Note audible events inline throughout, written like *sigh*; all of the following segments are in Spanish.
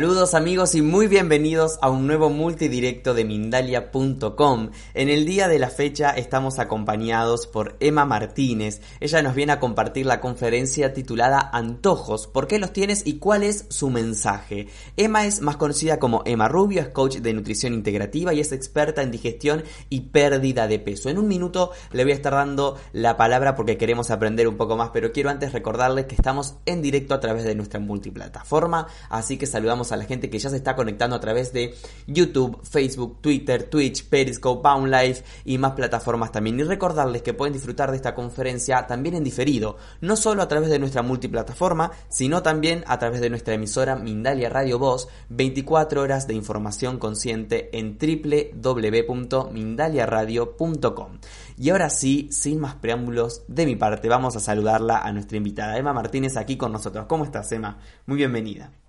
Saludos amigos y muy bienvenidos a un nuevo multidirecto de Mindalia.com. En el día de la fecha estamos acompañados por Emma Martínez. Ella nos viene a compartir la conferencia titulada Antojos, ¿por qué los tienes y cuál es su mensaje? Emma es más conocida como Emma Rubio, es coach de nutrición integrativa y es experta en digestión y pérdida de peso. En un minuto le voy a estar dando la palabra porque queremos aprender un poco más, pero quiero antes recordarles que estamos en directo a través de nuestra multiplataforma, así que saludamos a la gente que ya se está conectando a través de YouTube, Facebook, Twitter, Twitch, Periscope, Life y más plataformas también. Y recordarles que pueden disfrutar de esta conferencia también en diferido, no solo a través de nuestra multiplataforma, sino también a través de nuestra emisora Mindalia Radio Voz, 24 horas de información consciente en www.mindaliaradio.com. Y ahora sí, sin más preámbulos de mi parte, vamos a saludarla a nuestra invitada, Emma Martínez, aquí con nosotros. ¿Cómo estás, Emma? Muy bienvenida.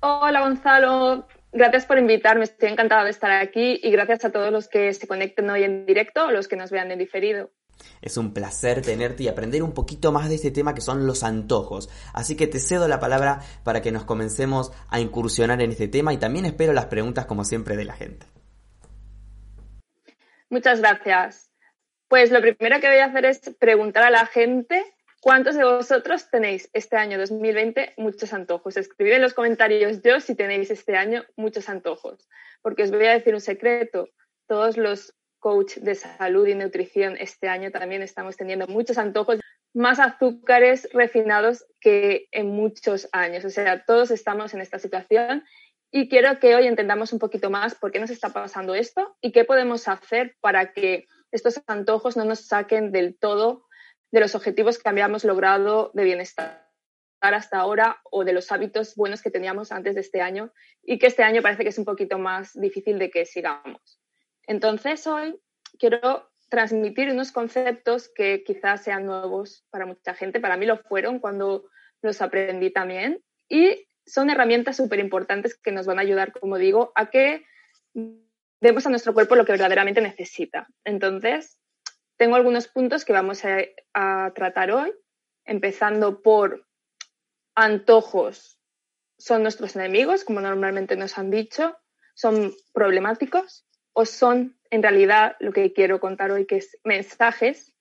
Hola Gonzalo, gracias por invitarme, estoy encantada de estar aquí y gracias a todos los que se conecten hoy en directo o los que nos vean en diferido. Es un placer tenerte y aprender un poquito más de este tema que son los antojos. Así que te cedo la palabra para que nos comencemos a incursionar en este tema y también espero las preguntas como siempre de la gente. Muchas gracias. Pues lo primero que voy a hacer es preguntar a la gente ¿Cuántos de vosotros tenéis este año 2020 muchos antojos? Escribid en los comentarios yo si tenéis este año muchos antojos, porque os voy a decir un secreto. Todos los coach de salud y nutrición este año también estamos teniendo muchos antojos, más azúcares refinados que en muchos años. O sea, todos estamos en esta situación y quiero que hoy entendamos un poquito más por qué nos está pasando esto y qué podemos hacer para que estos antojos no nos saquen del todo de los objetivos que habíamos logrado de bienestar hasta ahora o de los hábitos buenos que teníamos antes de este año y que este año parece que es un poquito más difícil de que sigamos. Entonces hoy quiero transmitir unos conceptos que quizás sean nuevos para mucha gente, para mí lo fueron cuando los aprendí también y son herramientas súper importantes que nos van a ayudar, como digo, a que demos a nuestro cuerpo lo que verdaderamente necesita. Entonces, tengo algunos puntos que vamos a, tratar hoy, empezando por antojos. Son nuestros enemigos, como normalmente nos han dicho, son problemáticos o son en realidad lo que quiero contar hoy, que es mensajes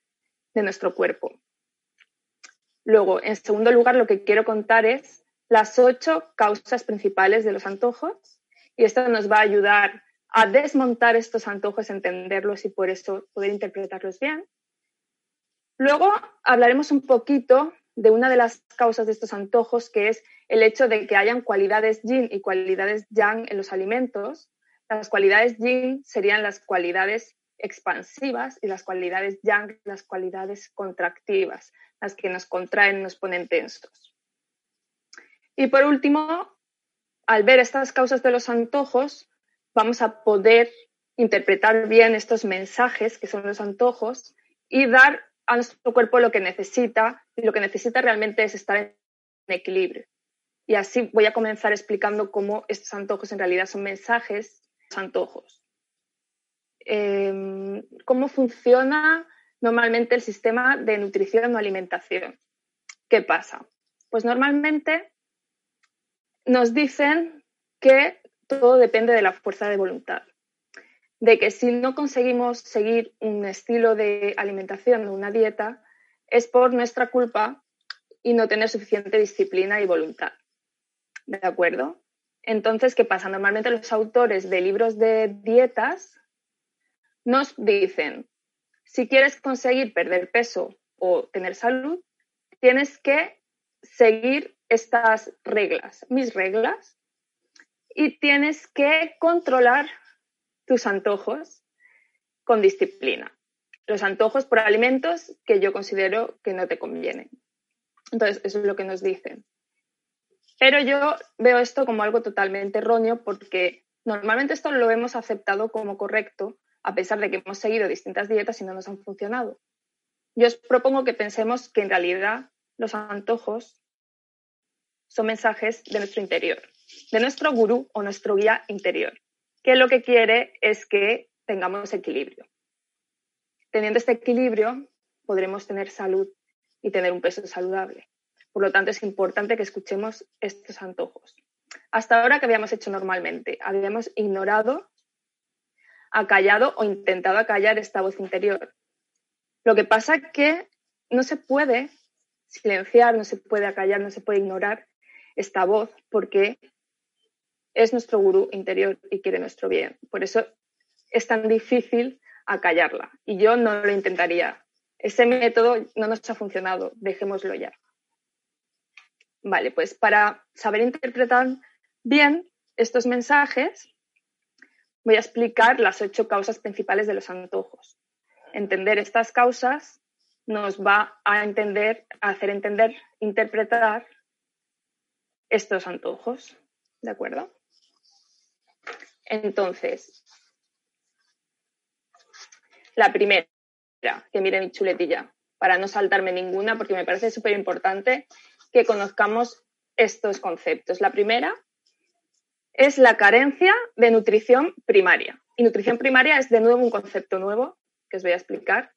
de nuestro cuerpo. Luego, en segundo lugar, lo que quiero contar es las ocho causas principales de los antojos y esto nos va a ayudar a desmontar estos antojos, entenderlos y por eso poder interpretarlos bien. Luego hablaremos un poquito de una de las causas de estos antojos, que es el hecho de que hayan cualidades yin y cualidades yang en los alimentos. Las cualidades yin serían las cualidades expansivas y las cualidades yang las cualidades contractivas, las que nos contraen, nos ponen tensos. Y por último, al ver estas causas de los antojos, vamos a poder interpretar bien estos mensajes que son los antojos y dar a nuestro cuerpo lo que necesita y lo que necesita realmente es estar en equilibrio. Y así voy a comenzar explicando cómo estos antojos en realidad son mensajes, los antojos. Em, ¿Cómo funciona normalmente el sistema de nutrición o alimentación? ¿Qué pasa? Pues normalmente nos dicen que todo depende de la fuerza de voluntad. De que si no conseguimos seguir un estilo de alimentación o una dieta, es por nuestra culpa y no tener suficiente disciplina y voluntad. ¿De acuerdo? Entonces, ¿qué pasa? Normalmente los autores de libros de dietas nos dicen, si quieres conseguir perder peso o tener salud, tienes que seguir estas reglas, mis reglas, y tienes que controlar tus antojos con disciplina. Los antojos por alimentos que yo considero que no te convienen. Entonces, eso es lo que nos dicen. Pero yo veo esto como algo totalmente erróneo porque normalmente esto lo hemos aceptado como correcto a pesar de que hemos seguido distintas dietas y no nos han funcionado. Yo os propongo que pensemos que en realidad los antojos son mensajes de nuestro interior, de nuestro gurú o nuestro guía interior, que lo que quiere es que tengamos equilibrio. Teniendo este equilibrio, podremos tener salud y tener un peso saludable. Por lo tanto, es importante que escuchemos estos antojos. Hasta ahora, ¿qué habíamos hecho normalmente? Habíamos ignorado, acallado o intentado acallar esta voz interior. Lo que pasa es que no se puede silenciar, no se puede acallar, no se puede ignorar esta voz porque es nuestro gurú interior y quiere nuestro bien. Por eso es tan difícil acallarla y yo no lo intentaría. Ese método no nos ha funcionado, dejémoslo ya. Vale, pues para saber interpretar bien estos mensajes, voy a explicar las ocho causas principales de los antojos. Entender estas causas nos va a entender, a hacer entender, interpretar estos antojos. ¿De acuerdo? Entonces, la primera, que mire mi chuletilla, para no saltarme ninguna, porque me parece súper importante que conozcamos estos conceptos. La primera es la carencia de nutrición primaria. Y nutrición primaria es de nuevo un concepto nuevo que os voy a explicar.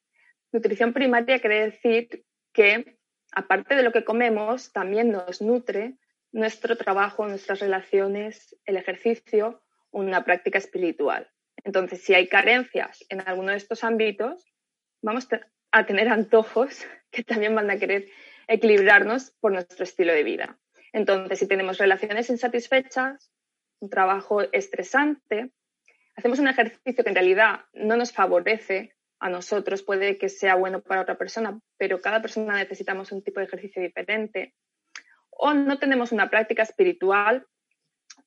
Nutrición primaria quiere decir que, aparte de lo que comemos, también nos nutre nuestro trabajo, nuestras relaciones, el ejercicio, una práctica espiritual. Entonces, si hay carencias en alguno de estos ámbitos, vamos a tener antojos *laughs* que también van a querer equilibrarnos por nuestro estilo de vida. Entonces, si tenemos relaciones insatisfechas, un trabajo estresante, hacemos un ejercicio que en realidad no nos favorece a nosotros, puede que sea bueno para otra persona, pero cada persona necesitamos un tipo de ejercicio diferente, o no tenemos una práctica espiritual,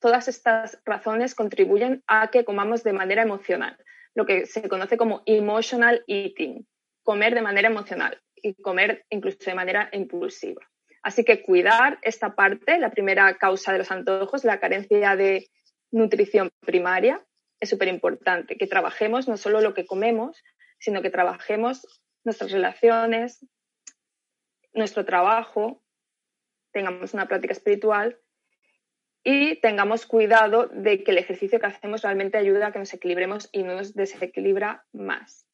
todas estas razones contribuyen a que comamos de manera emocional, lo que se conoce como emotional eating, comer de manera emocional y comer incluso de manera impulsiva. Así que cuidar esta parte, la primera causa de los antojos, la carencia de nutrición primaria, es súper importante. Que trabajemos no solo lo que comemos, sino que trabajemos nuestras relaciones, nuestro trabajo, tengamos una práctica espiritual y tengamos cuidado de que el ejercicio que hacemos realmente ayuda a que nos equilibremos y no nos desequilibra más.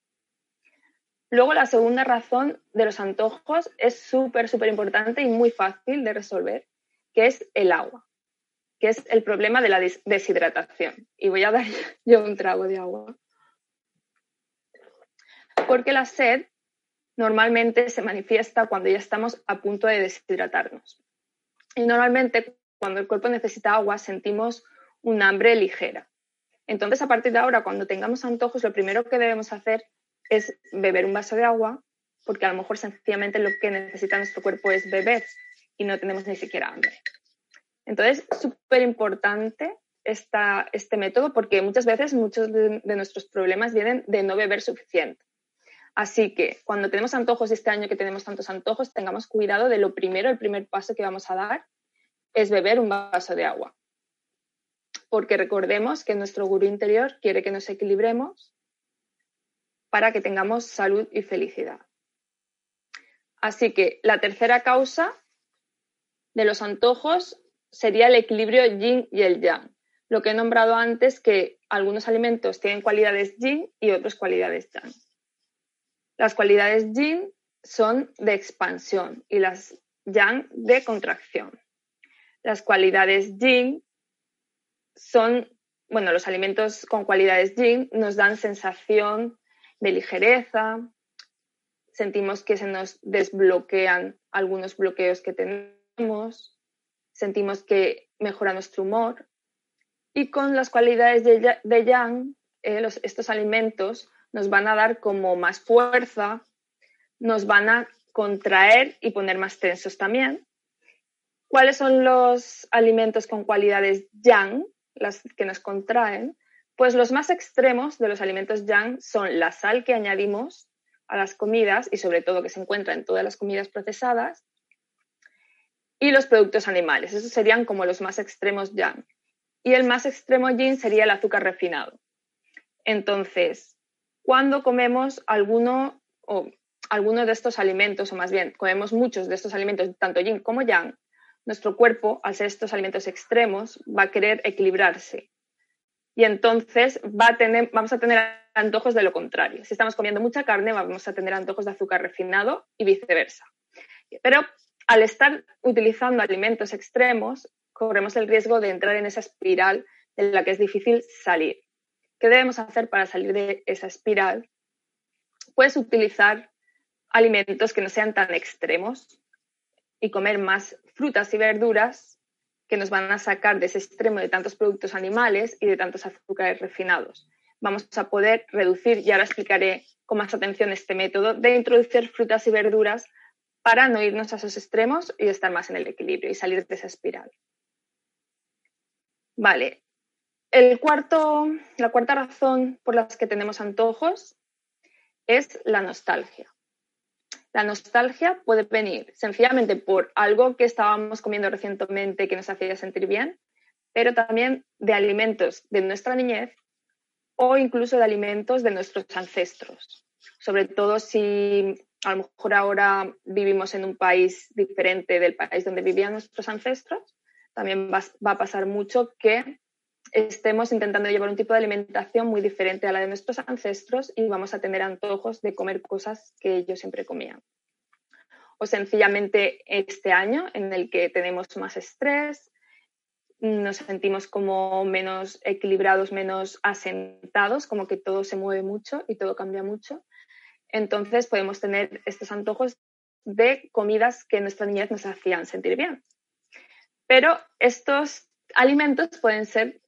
Luego, la segunda razón de los antojos es súper, súper importante y muy fácil de resolver, que es el agua, que es el problema de la deshidratación. Y voy a dar *laughs* yo un trago de agua. Porque la sed normalmente se manifiesta cuando ya estamos a punto de deshidratarnos. Y normalmente cuando el cuerpo necesita agua sentimos un hambre ligera. Entonces, a partir de ahora, cuando tengamos antojos, lo primero que debemos hacer es beber un vaso de agua, porque a lo mejor sencillamente lo que necesita nuestro cuerpo es beber y no tenemos ni siquiera hambre. Entonces, súper importante este método porque muchas veces muchos de, nuestros problemas vienen de no beber suficiente. Así que cuando tenemos antojos este año que tenemos tantos antojos, tengamos cuidado de lo primero, el primer paso que vamos a dar es beber un vaso de agua. Porque recordemos que nuestro gurú interior quiere que nos equilibremos para que tengamos salud y felicidad. Así que la tercera causa de los antojos sería el equilibrio yin y el yang. Lo que he nombrado antes que algunos alimentos tienen cualidades yin y otras cualidades yang. Las cualidades yin son de expansión y las yang de contracción. Las cualidades yin son, bueno, los alimentos con cualidades yin nos dan sensación de ligereza, sentimos que se nos desbloquean algunos bloqueos que tenemos, sentimos que mejora nuestro humor. Y con las cualidades de, Yang, eh, estos alimentos nos van a dar como más fuerza, nos van a contraer y poner más tensos también ¿Cuáles son los alimentos con cualidades yang, las que nos contraen? Pues los más extremos de los alimentos yang son la sal que añadimos a las comidas y sobre todo que se encuentra en todas las comidas procesadas y los productos animales. Esos serían como los más extremos yang. Y el más extremo yin sería el azúcar refinado. Entonces, cuando comemos alguno o alguno de estos alimentos, o más bien comemos muchos de estos alimentos, tanto yin como yang, nuestro cuerpo, al ser estos alimentos extremos, va a querer equilibrarse. Y entonces va a tener, vamos a tener antojos de lo contrario. Si estamos comiendo mucha carne, vamos a tener antojos de azúcar refinado y viceversa. Pero al estar utilizando alimentos extremos, corremos el riesgo de entrar en esa espiral de la que es difícil salir. ¿Qué debemos hacer para salir de esa espiral? Pues utilizar alimentos que no sean tan extremos y comer más frutas y verduras que nos van a sacar de ese extremo de tantos productos animales y de tantos azúcares refinados. Vamos a poder reducir, y ahora explicaré con más atención este método, de introducir frutas y verduras para no irnos a esos extremos y estar más en el equilibrio y salir de esa espiral. Vale. El cuarto, la cuarta razón por la que tenemos antojos es la nostalgia. La nostalgia puede venir sencillamente por algo que estábamos comiendo recientemente que nos hacía sentir bien, pero también de alimentos de nuestra niñez o incluso de alimentos de nuestros ancestros. Sobre todo si a lo mejor ahora vivimos en un país diferente del país donde vivían nuestros ancestros, también va, a pasar mucho que estemos intentando llevar un tipo de alimentación muy diferente a la de nuestros ancestros y vamos a tener antojos de comer cosas que ellos siempre comían. O sencillamente este año en el que tenemos más estrés, nos sentimos como menos equilibrados, menos asentados, como que todo se mueve mucho y todo cambia mucho. Entonces podemos tener estos antojos de comidas que en nuestra niñez nos hacían sentir bien. Pero estos alimentos pueden ser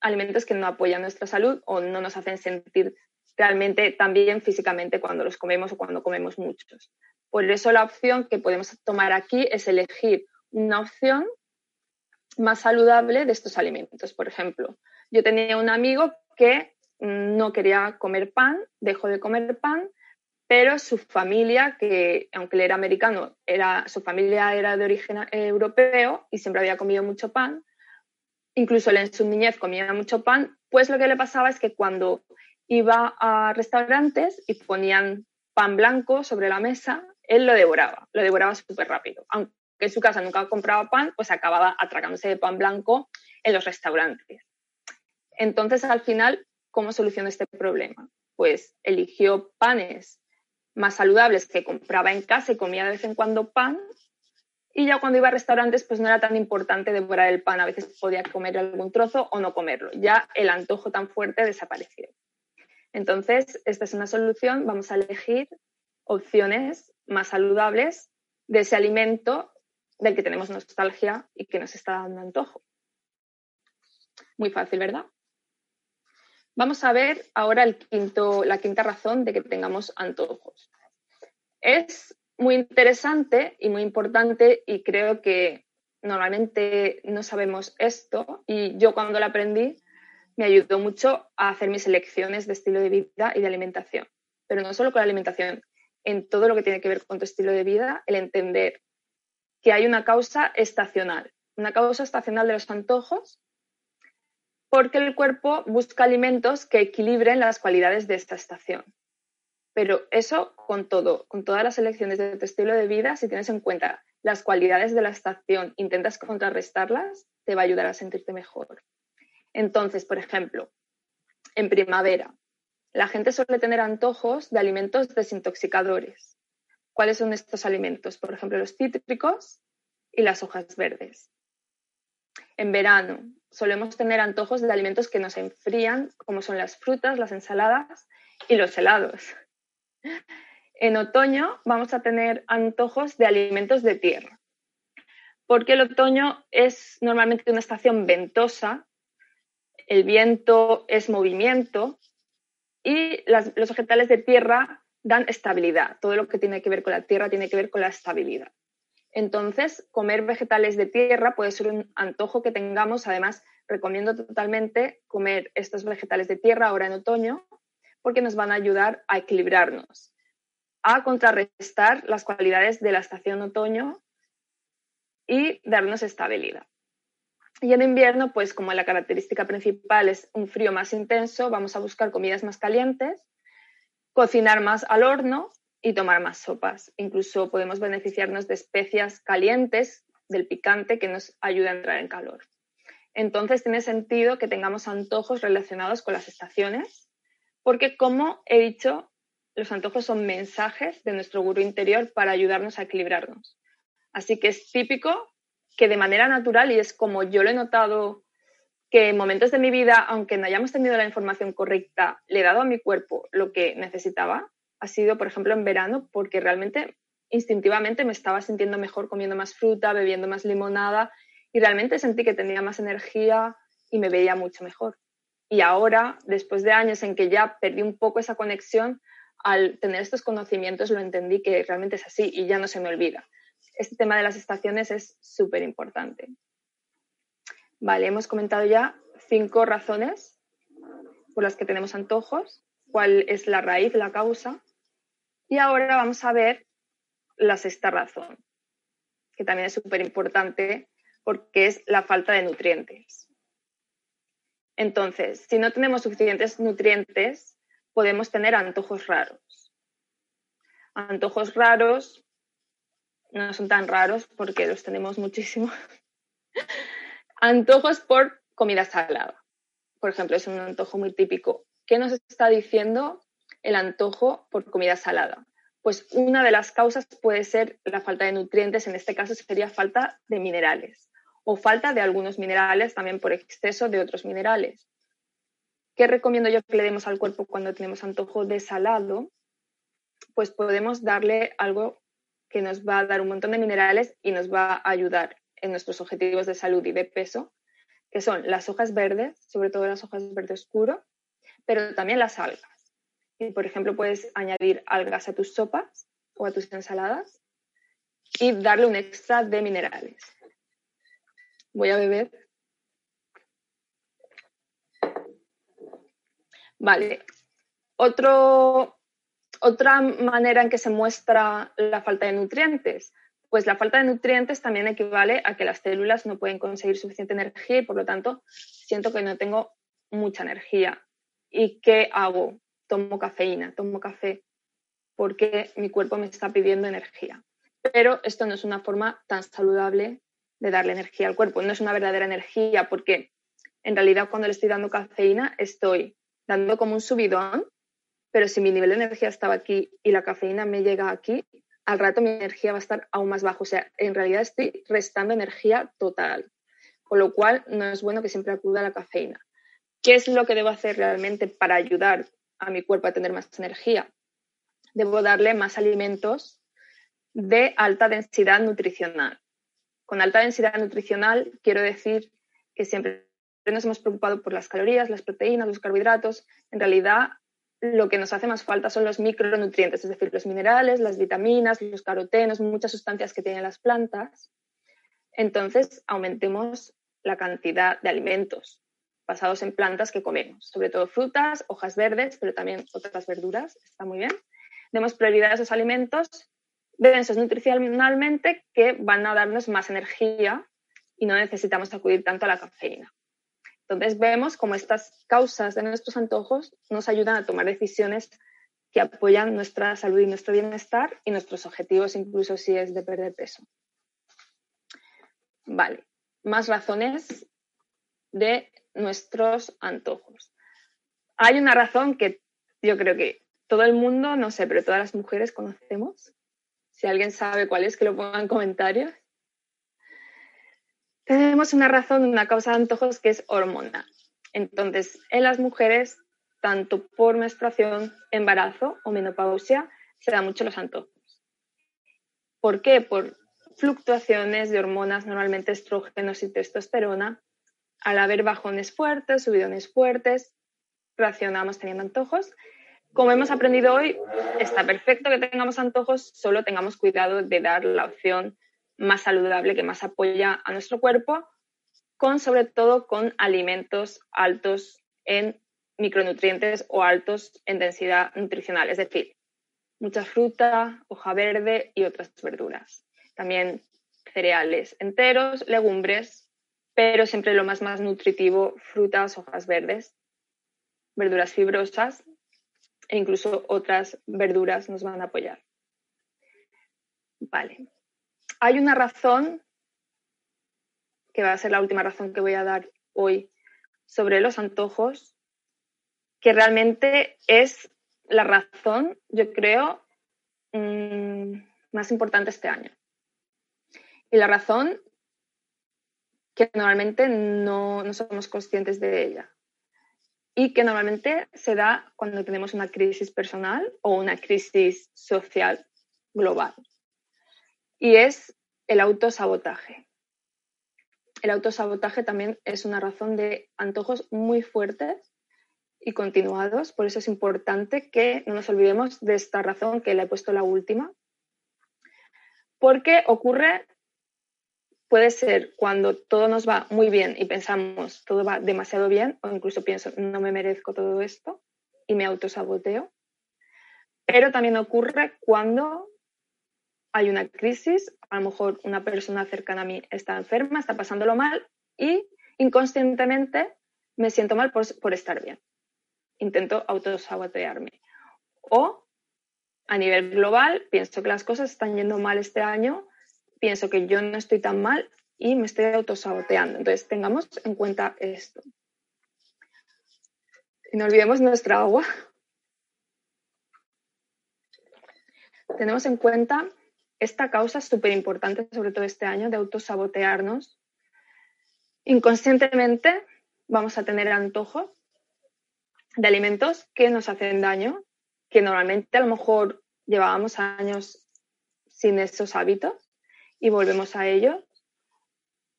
alimentos que no apoyan nuestra salud o no nos hacen sentir realmente tan bien físicamente cuando los comemos o cuando comemos muchos. Por eso la opción que podemos tomar aquí es elegir una opción más saludable de estos alimentos. Por ejemplo, yo tenía un amigo que no quería comer pan, dejó de comer pan, pero su familia, que aunque él era americano, era, su familia era de origen europeo y siempre había comido mucho pan, incluso él en su niñez comía mucho pan, pues lo que le pasaba es que cuando iba a restaurantes y ponían pan blanco sobre la mesa, él lo devoraba, lo devoraba súper rápido. Aunque en su casa nunca compraba pan, pues acababa atracándose de pan blanco en los restaurantes. Entonces, al final, ¿cómo solucionó este problema? Pues eligió panes más saludables que compraba en casa y comía de vez en cuando pan y ya cuando iba a restaurantes, pues no era tan importante devorar el pan. A veces podía comer algún trozo o no comerlo. Ya el antojo tan fuerte desapareció. Entonces, esta es una solución. Vamos a elegir opciones más saludables de ese alimento del que tenemos nostalgia y que nos está dando antojo. Muy fácil, ¿verdad? Vamos a ver ahora el quinto, la quinta razón de que tengamos antojos. Es muy interesante y muy importante y creo que normalmente no sabemos esto y yo cuando lo aprendí me ayudó mucho a hacer mis elecciones de estilo de vida y de alimentación. Pero no solo con la alimentación, en todo lo que tiene que ver con tu estilo de vida, el entender que hay una causa estacional, una causa estacional de los antojos, porque el cuerpo busca alimentos que equilibren las cualidades de esta estación. Pero eso con todo, con todas las elecciones de tu estilo de vida, si tienes en cuenta las cualidades de la estación, intentas contrarrestarlas, te va a ayudar a sentirte mejor. Entonces, por ejemplo, en primavera, la gente suele tener antojos de alimentos desintoxicadores. ¿Cuáles son estos alimentos? Por ejemplo, los cítricos y las hojas verdes. En verano solemos tener antojos de alimentos que nos enfrían, como son las frutas, las ensaladas y los helados. En otoño vamos a tener antojos de alimentos de tierra, porque el otoño es normalmente una estación ventosa, el viento es movimiento y los vegetales de tierra dan estabilidad. Todo lo que tiene que ver con la tierra tiene que ver con la estabilidad. Entonces, comer vegetales de tierra puede ser un antojo que tengamos. Además, recomiendo totalmente comer estos vegetales de tierra ahora en otoño porque nos van a ayudar a equilibrarnos, a contrarrestar las cualidades de la estación otoño y darnos estabilidad. Y en invierno, pues como la característica principal es un frío más intenso, vamos a buscar comidas más calientes, cocinar más al horno y tomar más sopas. Incluso podemos beneficiarnos de especias calientes, del picante, que nos ayuda a entrar en calor. Entonces tiene sentido que tengamos antojos relacionados con las estaciones, porque como he dicho, los antojos son mensajes de nuestro gurú interior para ayudarnos a equilibrarnos. Así que es típico que de manera natural, y es como yo lo he notado, que en momentos de mi vida, aunque no hayamos tenido la información correcta, le he dado a mi cuerpo lo que necesitaba, ha sido, por ejemplo, en verano, porque realmente instintivamente me estaba sintiendo mejor comiendo más fruta, bebiendo más limonada y realmente sentí que tenía más energía y me veía mucho mejor. Y ahora, después de años en que ya perdí un poco esa conexión, al tener estos conocimientos lo entendí que realmente es así y ya no se me olvida este tema de las estaciones es súper importante. Vale, hemos comentado ya cinco razones por las que tenemos antojos, cuál es la raíz, la causa. Y ahora vamos a ver la sexta razón, que también es súper importante porque es la falta de nutrientes. Entonces, si no tenemos suficientes nutrientes, podemos tener antojos raros. Antojos raros no son tan raros porque los tenemos muchísimo. *laughs* Antojos por comida salada. Por ejemplo, es un antojo muy típico. ¿Qué nos está diciendo el antojo por comida salada? Pues una de las causas puede ser la falta de nutrientes, en este caso sería falta de minerales o falta de algunos minerales también por exceso de otros minerales. ¿Qué recomiendo yo que le demos al cuerpo cuando tenemos antojo de salado? Pues podemos darle algo que nos va a dar un montón de minerales y nos va a ayudar en nuestros objetivos de salud y de peso, que son las hojas verdes, sobre todo las hojas verde oscuro, pero también las algas. Y, por ejemplo, puedes añadir algas a tus sopas o a tus ensaladas y darle un extra de minerales. Voy a beber. Vale. Otra manera en que se muestra la falta de nutrientes, pues la falta de nutrientes también equivale a que las células no pueden conseguir suficiente energía y por lo tanto siento que no tengo mucha energía. ¿Y qué hago? Tomo cafeína, tomo café porque mi cuerpo me está pidiendo energía. Pero esto no es una forma tan saludable de darle energía al cuerpo, no es una verdadera energía porque en realidad cuando le estoy dando cafeína estoy dando como un subidón pero si mi nivel de energía estaba aquí y la cafeína me llega aquí, al rato mi energía va a estar aún más baja. O sea, en realidad estoy restando energía total, con lo cual no es bueno que siempre acuda a la cafeína. ¿Qué es lo que debo hacer realmente para ayudar a mi cuerpo a tener más energía? Debo darle más alimentos de alta densidad nutricional. Con alta densidad nutricional quiero decir que siempre nos hemos preocupado por las calorías, las proteínas, los carbohidratos. En realidad, lo que nos hace más falta son los micronutrientes, es decir, los minerales, las vitaminas, los carotenos, muchas sustancias que tienen las plantas. Entonces, aumentemos la cantidad de alimentos basados en plantas que comemos, sobre todo frutas, hojas verdes, pero también otras verduras, está muy bien. Demos prioridad a esos alimentos densos nutricionalmente que van a darnos más energía y no necesitamos acudir tanto a la cafeína. Entonces vemos cómo estas causas de nuestros antojos nos ayudan a tomar decisiones que apoyan nuestra salud y nuestro bienestar y nuestros objetivos, incluso si es de perder peso. Vale, más razones de nuestros antojos. Hay una razón que yo creo que todo el mundo, no sé, pero todas las mujeres conocemos. Si alguien sabe cuál es, que lo ponga en comentarios tenemos una razón, una causa de antojos que es hormonal. Entonces, en las mujeres, tanto por menstruación, embarazo o menopausia, se dan mucho los antojos. ¿Por qué? Por fluctuaciones de hormonas, normalmente estrógenos y testosterona. Al haber bajones fuertes, subidones fuertes, reaccionamos teniendo antojos. Como hemos aprendido hoy, está perfecto que tengamos antojos, solo tengamos cuidado de dar la opción más saludable, que más apoya a nuestro cuerpo, con sobre todo con alimentos altos en micronutrientes o altos en densidad nutricional, es decir, mucha fruta, hoja verde y otras verduras. También cereales enteros, legumbres, pero siempre lo más, más nutritivo, frutas, hojas verdes, verduras fibrosas e incluso otras verduras nos van a apoyar. Vale. Hay una razón, que va a ser la última razón que voy a dar hoy sobre los antojos, que realmente es la razón, yo creo, mm, más importante este año. Y la razón que normalmente no, no somos conscientes de ella y que normalmente se da cuando tenemos una crisis personal o una crisis social global. Y es el autosabotaje. El autosabotaje también es una razón de antojos muy fuertes y continuados, por eso es importante que no nos olvidemos de esta razón que le he puesto la última, porque ocurre puede ser cuando todo nos va muy bien y pensamos todo va demasiado bien o incluso pienso no me merezco todo esto y me autosaboteo. Pero también ocurre cuando hay una crisis, a lo mejor una persona cercana a mí está enferma, está pasándolo mal y inconscientemente me siento mal por, por estar bien. Intento autosabotearme. O a nivel global, pienso que las cosas están yendo mal este año pienso que yo no estoy tan mal y me estoy autosaboteando. Entonces, tengamos en cuenta esto. Y no olvidemos nuestra agua. Tenemos en cuenta esta causa súper importante, sobre todo este año, de autosabotearnos. Inconscientemente vamos a tener antojos de alimentos que nos hacen daño, que normalmente a lo mejor llevábamos años sin esos hábitos y volvemos a ellos.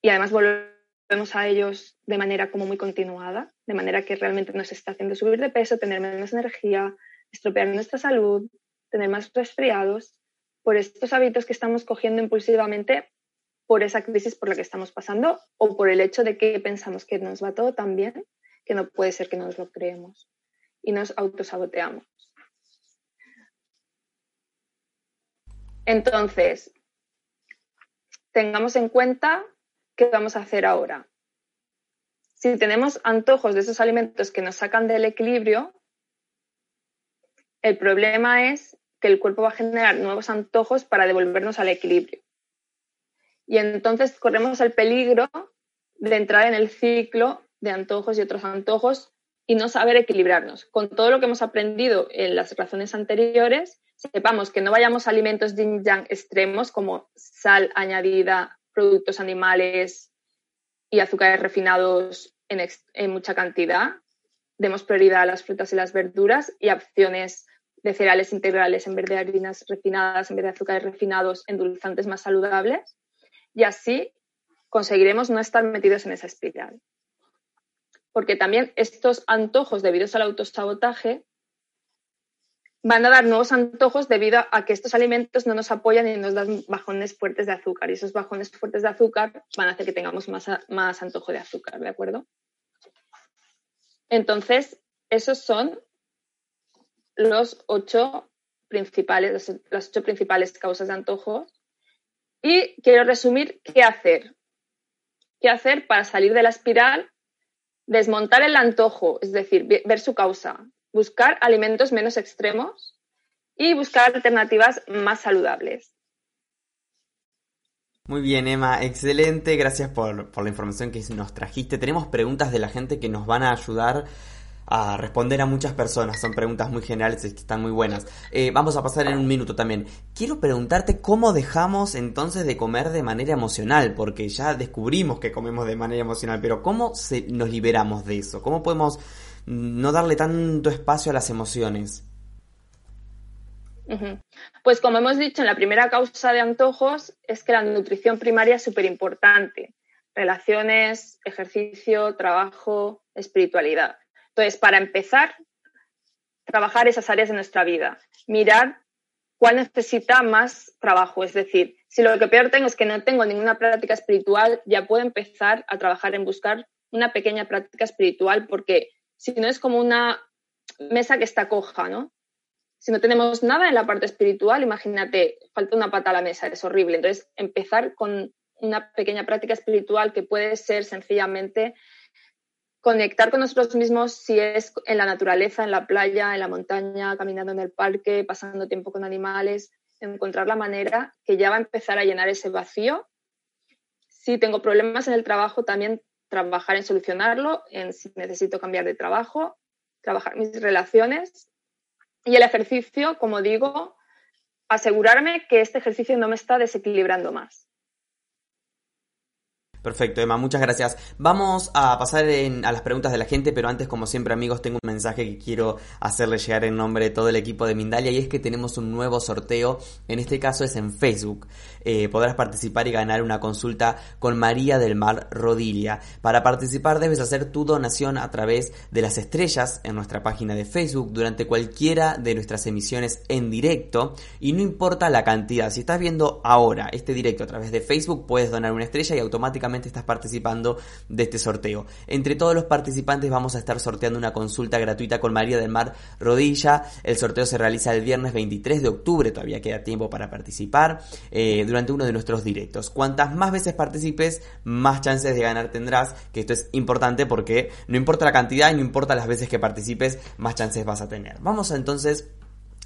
Y además volvemos a ellos de manera como muy continuada, de manera que realmente nos está haciendo subir de peso, tener menos energía, estropear nuestra salud, tener más resfriados, por estos hábitos que estamos cogiendo impulsivamente por esa crisis por la que estamos pasando o por el hecho de que pensamos que nos va todo tan bien que no puede ser que nos lo creemos y nos autosaboteamos. Entonces, tengamos en cuenta qué vamos a hacer ahora. Si tenemos antojos de esos alimentos que nos sacan del equilibrio, el problema es que el cuerpo va a generar nuevos antojos para devolvernos al equilibrio. Y entonces corremos el peligro de entrar en el ciclo de antojos y otros antojos y no saber equilibrarnos. Con todo lo que hemos aprendido en las razones anteriores, sepamos que no vayamos a alimentos yang extremos como sal añadida, productos animales y azúcares refinados en, mucha cantidad. Demos prioridad a las frutas y las verduras y opciones de cereales integrales en vez de harinas refinadas, en vez de azúcares refinados, endulzantes más saludables. Y así conseguiremos no estar metidos en esa espiral. Porque también estos antojos debidos al autosabotaje van a dar nuevos antojos debido a que estos alimentos no nos apoyan y nos dan bajones fuertes de azúcar. Y esos bajones fuertes de azúcar van a hacer que tengamos más, más antojo de azúcar, ¿de acuerdo? Entonces, esos son los ocho principales, las ocho principales causas de antojo. Y quiero resumir qué hacer. ¿Qué hacer para salir de la espiral? Desmontar el antojo, es decir, ver su causa, buscar alimentos menos extremos y buscar alternativas más saludables. Muy bien, Emma, excelente. Gracias por, la información que nos trajiste. Tenemos preguntas de la gente que nos van a ayudar a responder a muchas personas. Son preguntas muy generales y que están muy buenas. Eh, vamos a pasar en un minuto también. Quiero preguntarte cómo dejamos entonces de comer de manera emocional, porque ya descubrimos que comemos de manera emocional, pero ¿cómo se, nos liberamos de eso? ¿Cómo podemos no darle tanto espacio a las emociones. Pues como hemos dicho, en la primera causa de antojos es que la nutrición primaria es súper importante. Relaciones, ejercicio, trabajo, espiritualidad. Entonces, para empezar, trabajar esas áreas de nuestra vida. Mirar cuál necesita más trabajo. Es decir, Si lo que peor tengo es que no tengo ninguna práctica espiritual, ya puedo empezar a trabajar en buscar una pequeña práctica espiritual, porque si no es como una mesa que está coja, ¿no? Si no tenemos nada en la parte espiritual, imagínate, falta una pata a la mesa, es horrible. Entonces, empezar con una pequeña práctica espiritual que puede ser sencillamente conectar con nosotros mismos si es en la naturaleza, en la playa, en la montaña, caminando en el parque, pasando tiempo con animales, encontrar la manera que ya va a empezar a llenar ese vacío. Si tengo problemas en el trabajo, también trabajar en solucionarlo, en si necesito cambiar de trabajo, trabajar mis relaciones. Y el ejercicio, como digo, asegurarme que este ejercicio no me está desequilibrando más. Perfecto, Emma, muchas gracias. Vamos a pasar a las preguntas de la gente, pero antes, como siempre, amigos, tengo un mensaje que quiero hacerle llegar en nombre de todo el equipo de Mindalia y es que tenemos un nuevo sorteo, en este caso es en Facebook. Eh, podrás participar y ganar una consulta con María del Mar Rodilia. Para participar debes hacer tu donación a través de las estrellas en nuestra página de Facebook durante cualquiera de nuestras emisiones en directo y no importa la cantidad. Si estás viendo ahora este directo a través de Facebook, puedes donar una estrella y automáticamente estás participando de este sorteo. Entre todos los participantes vamos a estar sorteando una consulta gratuita con María del Mar Rodilla. El sorteo se realiza el viernes 23 de octubre, todavía queda tiempo para participar eh, durante uno de nuestros directos. Cuantas más veces participes, más chances de ganar tendrás, que esto es importante porque no importa la cantidad y no importa las veces que participes, más chances vas a tener. Vamos entonces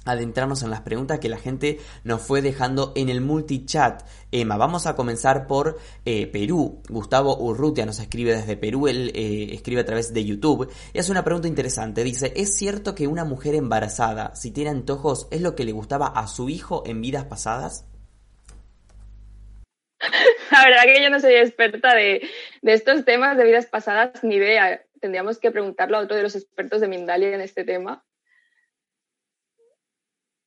adentrarnos en las preguntas que la gente nos fue dejando en el multichat. Emma, vamos a comenzar por eh, Perú. Gustavo Urrutia nos escribe desde Perú, él eh, escribe a través de YouTube y hace una pregunta interesante. Dice, ¿es cierto que una mujer embarazada, si tiene antojos, es lo que le gustaba a su hijo en vidas pasadas? La verdad que yo no soy experta de, de estos temas de vidas pasadas, ni idea. Tendríamos que preguntarlo a otro de los expertos de Mindalia en este tema.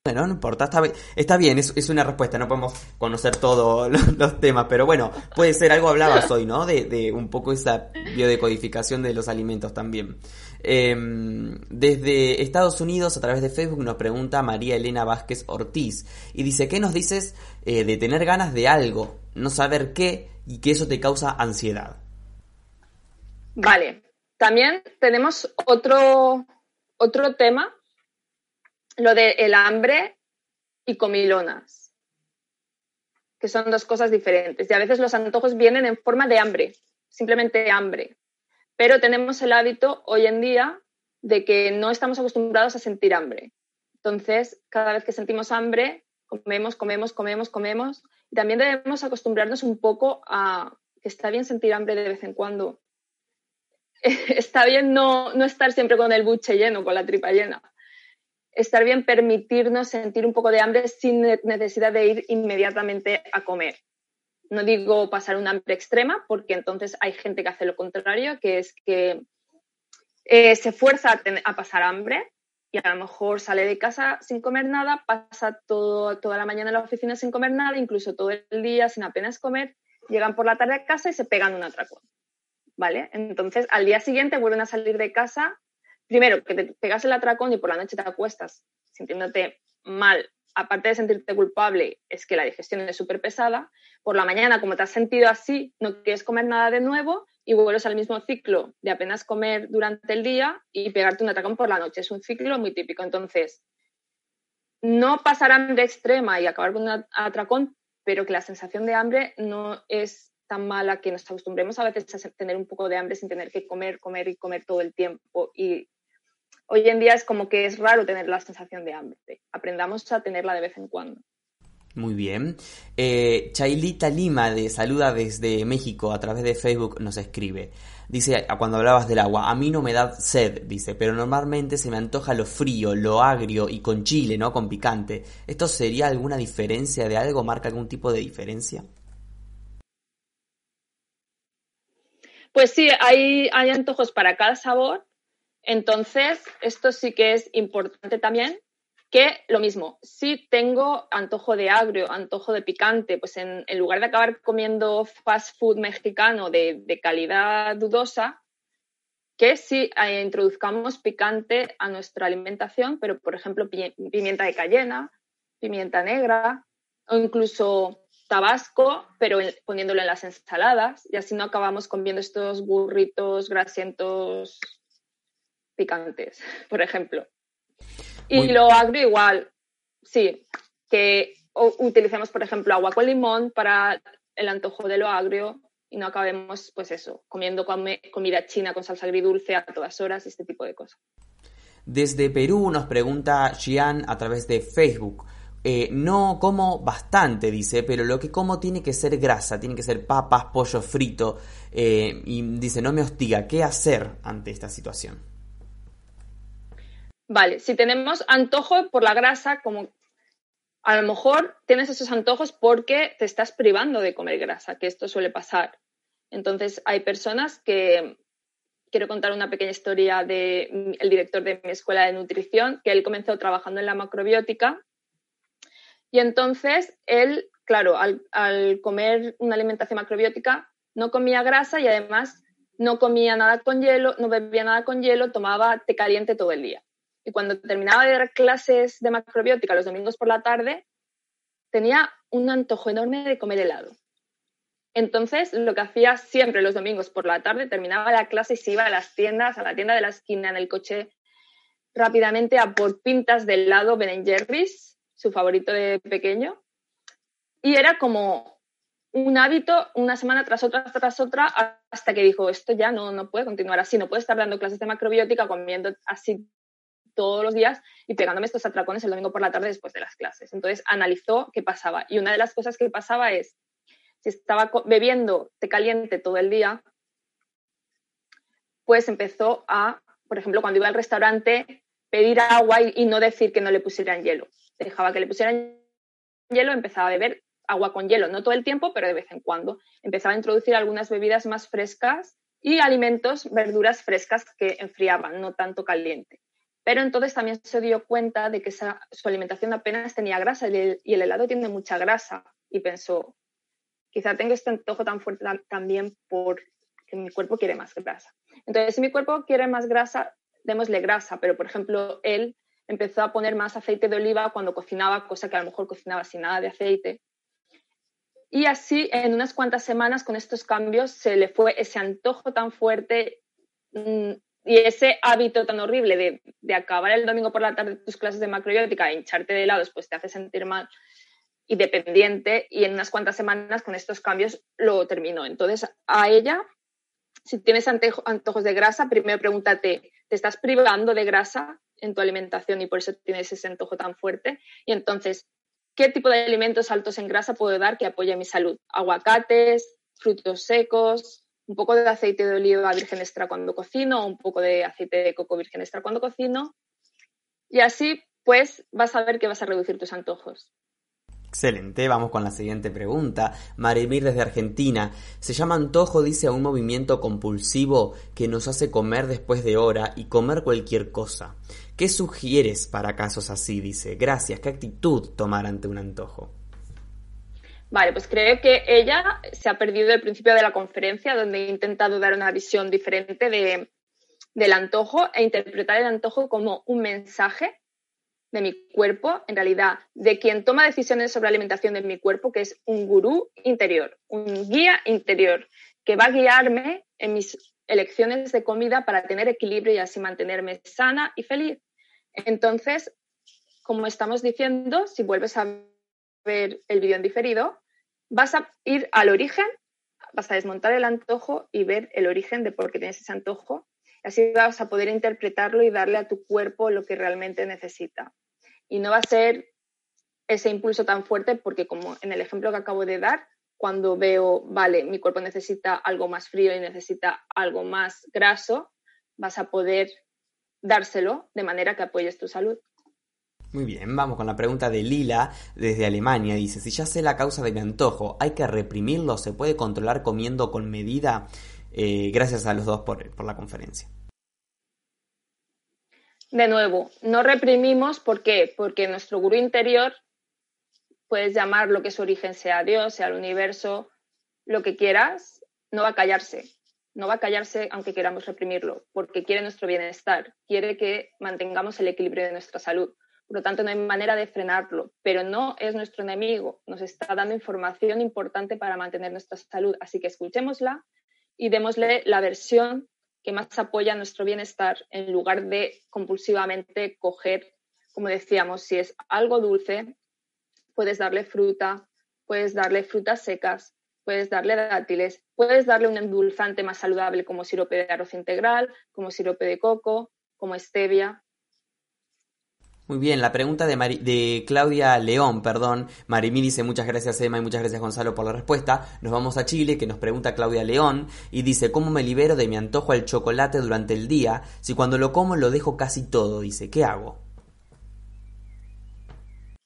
Bueno, no importa, está, está bien, es, una respuesta, no podemos conocer todos *laughs* los, temas, pero bueno, puede ser, algo hablabas hoy, ¿no? De, de un poco esa biodecodificación de los alimentos también. Em, desde Estados Unidos, a través de Facebook, nos pregunta María Elena Vázquez Ortiz y dice, ¿qué nos dices eh, de tener ganas de algo, no saber qué y que eso te causa ansiedad? Vale, también tenemos otro, otro tema lo de el hambre y comilonas, que son dos cosas diferentes. Y a veces los antojos vienen en forma de hambre, simplemente hambre. Pero tenemos el hábito hoy en día de que no estamos acostumbrados a sentir hambre. Entonces, cada vez que sentimos hambre, comemos, comemos, comemos, comemos. Y también debemos acostumbrarnos un poco a que está bien sentir hambre de vez en cuando. *laughs* está bien no, no estar siempre con el buche lleno, con la tripa llena estar bien permitirnos sentir un poco de hambre sin necesidad de ir inmediatamente a comer. No digo pasar un hambre extrema, porque entonces hay gente que hace lo contrario, que es que eh, se fuerza a, pasar hambre y a lo mejor sale de casa sin comer nada, pasa todo, toda la mañana en la oficina sin comer nada, incluso todo el día sin apenas comer, llegan por la tarde a casa y se pegan un atracón. ¿Vale? Entonces, al día siguiente vuelven a salir de casa primero, que te pegas el atracón y por la noche te acuestas sintiéndote mal, aparte de sentirte culpable, es que la digestión es súper pesada. Por la mañana, como te has sentido así, no quieres comer nada de nuevo y vuelves al mismo ciclo de apenas comer durante el día y pegarte un atracón por la noche. Es un ciclo muy típico. Entonces, no pasar hambre extrema y acabar con un atracón, pero que la sensación de hambre no es tan mala que nos acostumbremos a veces a tener un poco de hambre sin tener que comer, comer y comer todo el tiempo y hoy en día es como que es raro tener la sensación de hambre. Aprendamos a tenerla de vez en cuando. Muy bien. Eh, Chailita Lima de Saluda desde México a través de Facebook nos escribe. Dice, cuando hablabas del agua, a mí no me da sed, dice, pero normalmente se me antoja lo frío, lo agrio y con chile, ¿no? Con picante. ¿Esto sería alguna diferencia de algo? ¿Marca algún tipo de diferencia? Pues sí, hay, hay antojos para cada sabor entonces, esto sí que es importante también que lo mismo, si tengo antojo de agrio, antojo de picante, pues en, lugar de acabar comiendo fast food mexicano de, calidad dudosa, que si eh, introduzcamos picante a nuestra alimentación, pero por ejemplo pimienta de cayena, pimienta negra o incluso tabasco, pero poniéndolo en las ensaladas y así no acabamos comiendo estos burritos grasientos picantes, *laughs* por ejemplo. Y lo agrio igual, sí, que utilicemos, por ejemplo, agua con limón para el antojo de lo agrio y no acabemos, pues eso, comiendo comida china con salsa agridulce a todas horas, este tipo de cosas. Desde Perú nos pregunta Gian a través de Facebook. Eh, no como bastante, dice, pero lo que como tiene que ser grasa, tiene que ser papas, pollo frito. Eh, y dice, no me hostiga, ¿qué hacer ante esta situación? Vale, si tenemos antojo por la grasa, como a lo mejor tienes esos antojos porque te estás privando de comer grasa, que esto suele pasar. Entonces, hay personas que, quiero contar una pequeña historia del el director de mi escuela de nutrición, que él comenzó trabajando en la macrobiótica y entonces él, claro, al comer una alimentación macrobiótica, no comía grasa y además no comía nada con hielo, no bebía nada con hielo, tomaba té caliente todo el día. Y cuando terminaba de dar clases de macrobiótica los domingos por la tarde, tenía un antojo enorme de comer helado. Entonces, lo que hacía siempre los domingos por la tarde, terminaba la clase y se iba a las tiendas, a la tienda de la esquina en el coche rápidamente a por pintas de helado Ben Jerry's, su favorito de pequeño. Y era como un hábito una semana tras otra, tras otra, hasta que dijo, esto ya no, no puede continuar así, no puede estar dando clases de macrobiótica comiendo así todos los días y pegándome estos atracones el domingo por la tarde después de las clases. Entonces analizó qué pasaba. Y una de las cosas que pasaba es, si estaba bebiendo té caliente todo el día, pues empezó a, por ejemplo, cuando iba al restaurante, pedir agua y, y no decir que no le pusieran hielo. Dejaba que le pusieran hielo, empezaba a beber agua con hielo, no todo el tiempo, pero de vez en cuando. Empezaba a introducir algunas bebidas más frescas y alimentos, verduras frescas que enfriaban, no tanto caliente. Pero entonces también se dio cuenta de que su alimentación apenas tenía grasa y el, helado tiene mucha grasa. Y pensó, quizá tengo este antojo tan fuerte también porque mi cuerpo quiere más grasa. Entonces, si mi cuerpo quiere más grasa, démosle grasa. Pero, por ejemplo, él empezó a poner más aceite de oliva cuando cocinaba, cosa que a lo mejor cocinaba sin nada de aceite. Y así, en unas cuantas semanas, con estos cambios, se le fue ese antojo tan fuerte mm, y ese hábito tan horrible de, acabar el domingo por la tarde tus clases de macrobiótica e hincharte de helado, pues te hace sentir mal y dependiente y en unas cuantas semanas con estos cambios lo terminó. Entonces, a ella, si tienes antojos de grasa, primero pregúntate, ¿te estás privando de grasa en tu alimentación y por eso tienes ese antojo tan fuerte? Y entonces, ¿qué tipo de alimentos altos en grasa puedo dar que apoye mi salud? Aguacates, frutos secos, un poco de aceite de oliva virgen extra cuando cocino, un poco de aceite de coco virgen extra cuando cocino. Y así, pues, vas a ver que vas a reducir tus antojos. Excelente, vamos con la siguiente pregunta. Marimir desde Argentina. Se llama antojo, dice, a un movimiento compulsivo que nos hace comer después de hora y comer cualquier cosa. ¿Qué sugieres para casos así? Dice, gracias, ¿qué actitud tomar ante un antojo? Vale, pues creo que ella se ha perdido el principio de la conferencia, donde he intentado dar una visión diferente de, del antojo e interpretar el antojo como un mensaje de mi cuerpo, en realidad, de quien toma decisiones sobre alimentación de mi cuerpo, que es un gurú interior, un guía interior, que va a guiarme en mis elecciones de comida para tener equilibrio y así mantenerme sana y feliz. Entonces, como estamos diciendo, si vuelves a ver el vídeo en diferido, vas a ir al origen, vas a desmontar el antojo y ver el origen de por qué tienes ese antojo. Así vas a poder interpretarlo y darle a tu cuerpo lo que realmente necesita. Y no va a ser ese impulso tan fuerte porque como en el ejemplo que acabo de dar, cuando veo, vale, mi cuerpo necesita algo más frío y necesita algo más graso, vas a poder dárselo de manera que apoyes tu salud. Muy bien, vamos con la pregunta de Lila desde Alemania. Dice, si ya sé la causa de mi antojo, ¿hay que reprimirlo? ¿Se puede controlar comiendo con medida? Eh, gracias a los dos por, por la conferencia. De nuevo, no reprimimos, ¿por qué? Porque nuestro gurú interior, puedes llamar lo que su origen sea Dios, sea el universo, lo que quieras, no va a callarse. No va a callarse aunque queramos reprimirlo, porque quiere nuestro bienestar, quiere que mantengamos el equilibrio de nuestra salud por lo tanto no hay manera de frenarlo, pero no es nuestro enemigo, nos está dando información importante para mantener nuestra salud, así que escuchémosla y démosle la versión que más apoya nuestro bienestar en lugar de compulsivamente coger, como decíamos, si es algo dulce, puedes darle fruta, puedes darle frutas secas, puedes darle dátiles, puedes darle un endulzante más saludable como sirope de arroz integral, como sirope de coco, como stevia. Muy bien, la pregunta de, de Claudia León, perdón. Marimí dice muchas gracias Emma y muchas gracias Gonzalo por la respuesta. Nos vamos a Chile, que nos pregunta Claudia León y dice, ¿cómo me libero de mi antojo al chocolate durante el día si cuando lo como lo dejo casi todo? Dice, ¿qué hago?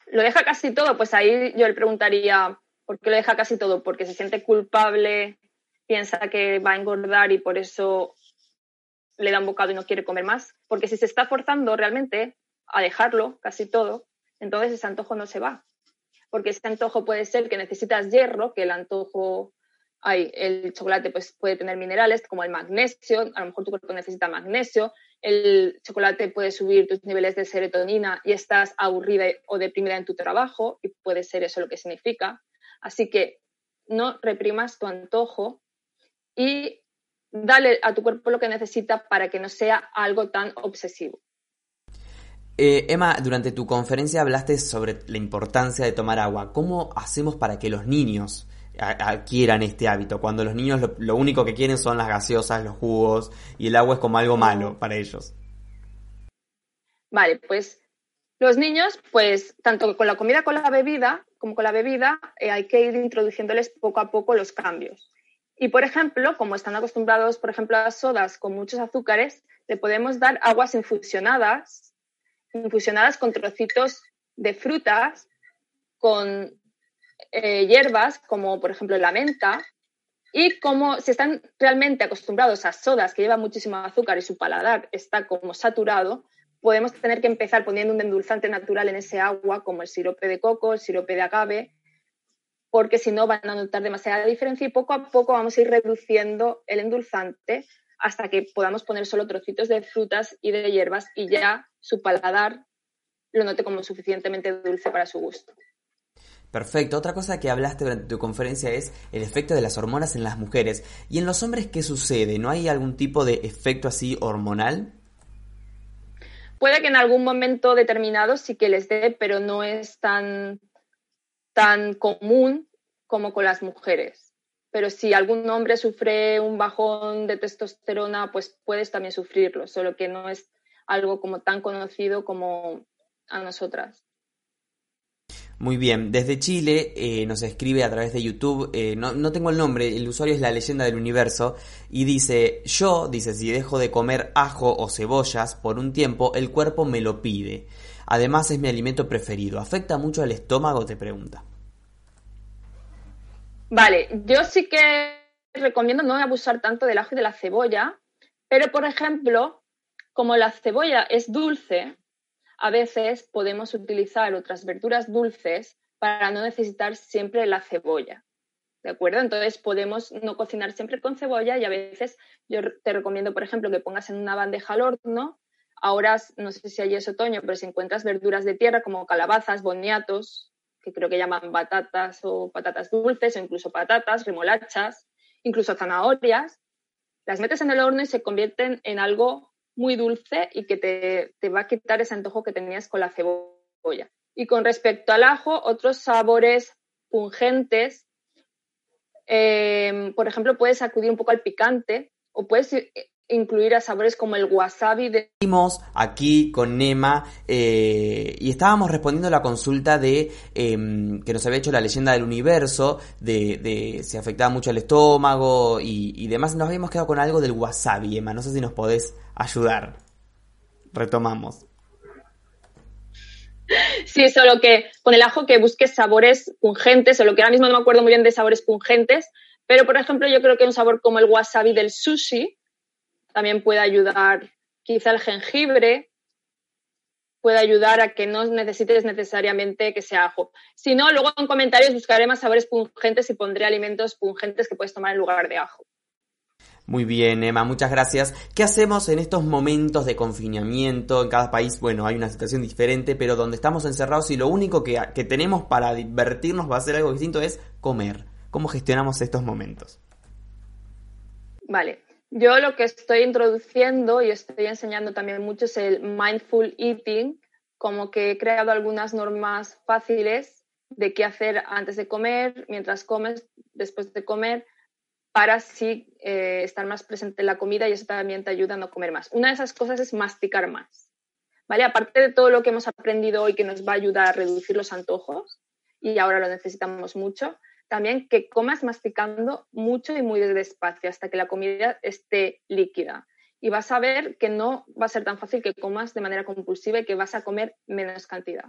Lo deja casi todo, pues ahí yo le preguntaría, ¿por qué lo deja casi todo? Porque se siente culpable, piensa que va a engordar y por eso le da un bocado y no quiere comer más. Porque si se está forzando realmente a dejarlo, casi todo, entonces ese antojo no se va. Porque ese antojo puede ser que necesitas hierro, que el antojo, el chocolate pues, puede tener minerales como el magnesio, a lo mejor tu cuerpo necesita magnesio, el chocolate puede subir tus niveles de serotonina y estás aburrida o deprimida en tu trabajo, y puede ser eso lo que significa. Así que no reprimas tu antojo y dale a tu cuerpo lo que necesita para que no sea algo tan obsesivo. Eh, Emma, durante tu conferencia hablaste sobre la importancia de tomar agua. ¿Cómo hacemos para que los niños adquieran este hábito? Cuando los niños lo, único que quieren son las gaseosas, los jugos y el agua es como algo malo para ellos. Vale, pues los niños, pues tanto con la comida con la bebida, como con la bebida, eh, hay que ir introduciéndoles poco a poco los cambios. Y, por ejemplo, como están acostumbrados, por ejemplo, a sodas con muchos azúcares, le podemos dar aguas infusionadas infusionadas con trocitos de frutas, con eh, hierbas como por ejemplo la menta y como si están realmente acostumbrados a sodas que llevan muchísimo azúcar y su paladar está como saturado, podemos tener que empezar poniendo un endulzante natural en ese agua como el sirope de coco, el sirope de agave, porque si no van a notar demasiada diferencia y poco a poco vamos a ir reduciendo el endulzante hasta que podamos poner solo trocitos de frutas y de hierbas y ya su paladar lo note como suficientemente dulce para su gusto. Perfecto. Otra cosa que hablaste durante tu conferencia es el efecto de las hormonas en las mujeres. ¿Y en los hombres qué sucede? ¿No hay algún tipo de efecto así hormonal? Puede que en algún momento determinado sí que les dé, pero no es tan, tan común como con las mujeres pero si algún hombre sufre un bajón de testosterona, pues puedes también sufrirlo, solo que no es algo como tan conocido como a nosotras. Muy bien, desde Chile eh, nos escribe a través de YouTube, eh, no, no, tengo el nombre, el usuario es la leyenda del universo, y dice, yo, dice, si dejo de comer ajo o cebollas por un tiempo, el cuerpo me lo pide. Además es mi alimento preferido. ¿Afecta mucho al estómago? Te pregunta. Vale, yo sí que recomiendo no abusar tanto del ajo y de la cebolla, pero por ejemplo, como la cebolla es dulce, a veces podemos utilizar otras verduras dulces para no necesitar siempre la cebolla. ¿De acuerdo? Entonces podemos no cocinar siempre con cebolla y a veces yo te recomiendo, por ejemplo, que pongas en una bandeja al horno. Ahora, no sé si hay es otoño, pero si encuentras verduras de tierra como calabazas, boniatos, que creo que llaman batatas o patatas dulces o incluso patatas, remolachas, incluso zanahorias, las metes en el horno y se convierten en algo muy dulce y que te, va a quitar ese antojo que tenías con la cebolla. Y con respecto al ajo, otros sabores pungentes, em, por ejemplo, puedes acudir un poco al picante o puedes incluir a sabores como el wasabi. De... Aquí con Nema eh, y estábamos respondiendo a la consulta de em, que nos había hecho la leyenda del universo, de, de si afectaba mucho el estómago y, y, demás. Nos habíamos quedado con algo del wasabi, Emma. No sé si nos podés ayudar. Retomamos. Sí, solo que con el ajo que busques sabores pungentes, solo que ahora mismo no me acuerdo muy bien de sabores pungentes, pero por ejemplo yo creo que un sabor como el wasabi del sushi, también puede ayudar quizá el jengibre, puede ayudar a que no necesites necesariamente que sea ajo. Si no, luego en comentarios buscaré más sabores pungentes y pondré alimentos pungentes que puedes tomar en lugar de ajo. Muy bien, Emma, muchas gracias. ¿Qué hacemos en estos momentos de confinamiento? En cada país, bueno, hay una situación diferente, pero donde estamos encerrados y lo único que, que tenemos para divertirnos va a ser algo distinto es comer. ¿Cómo gestionamos estos momentos? Vale, yo lo que estoy introduciendo y estoy enseñando también mucho es el mindful eating, como que he creado algunas normas fáciles de qué hacer antes de comer, mientras comes, después de comer, para así eh, estar más presente en la comida y eso también te ayuda a no comer más. Una de esas cosas es masticar más. ¿Vale? Aparte de todo lo que hemos aprendido hoy que nos va a ayudar a reducir los antojos, y ahora lo necesitamos mucho, también que comas masticando mucho y muy despacio hasta que la comida esté líquida. Y vas a ver que no va a ser tan fácil que comas de manera compulsiva y que vas a comer menos cantidad.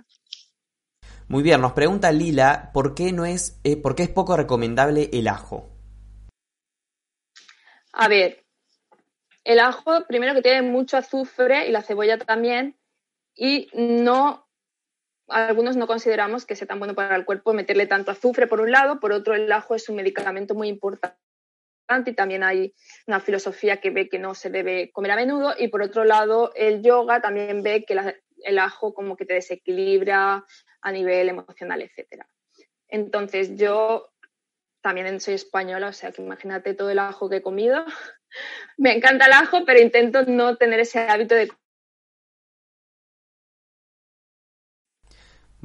Muy bien, nos pregunta Lila, ¿por qué, no es, eh, ¿por qué es poco recomendable el ajo? A ver, el ajo, primero que tiene mucho azufre y la cebolla también, y no algunos no consideramos que sea tan bueno para el cuerpo meterle tanto azufre por un lado, por otro el ajo es un medicamento muy importante y también hay una filosofía que ve que no se debe comer a menudo y por otro lado el yoga también ve que el ajo como que te desequilibra a nivel emocional, etcétera. Entonces yo también soy española, o sea que imagínate todo el ajo que he comido. *laughs* Me encanta el ajo, pero intento no tener ese hábito de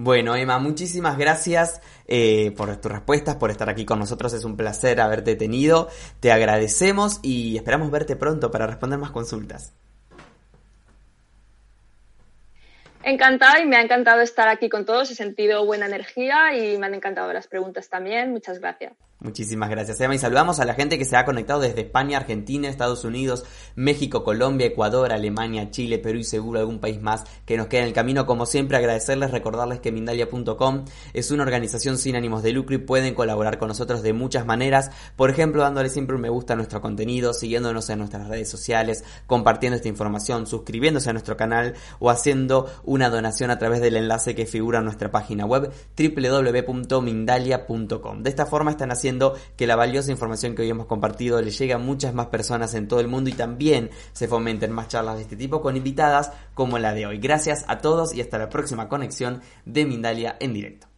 Bueno, Emma, muchísimas gracias eh, por tus respuestas, por estar aquí con nosotros. Es un placer haberte tenido. Te agradecemos y esperamos verte pronto para responder más consultas. Encantada y me ha encantado estar aquí con todos. He sentido buena energía y me han encantado las preguntas también. Muchas gracias. Muchísimas gracias, Emma. Y saludamos a la gente que se ha conectado desde España, Argentina, Estados Unidos, México, Colombia, Ecuador, Alemania, Chile, Perú y seguro algún país más que nos queda en el camino. Como siempre, agradecerles, recordarles que Mindalia.com es una organización sin ánimos de lucro y pueden colaborar con nosotros de muchas maneras. Por ejemplo, dándole siempre un me gusta a nuestro contenido, siguiéndonos en nuestras redes sociales, compartiendo esta información, suscribiéndose a nuestro canal o haciendo una donación a través del enlace que figura en nuestra página web www.mindalia.com. De esta forma están haciendo que la valiosa información que hoy hemos compartido le llegue a muchas más personas en todo el mundo y también se fomenten más charlas de este tipo con invitadas como la de hoy. Gracias a todos y hasta la próxima conexión de Mindalia en directo.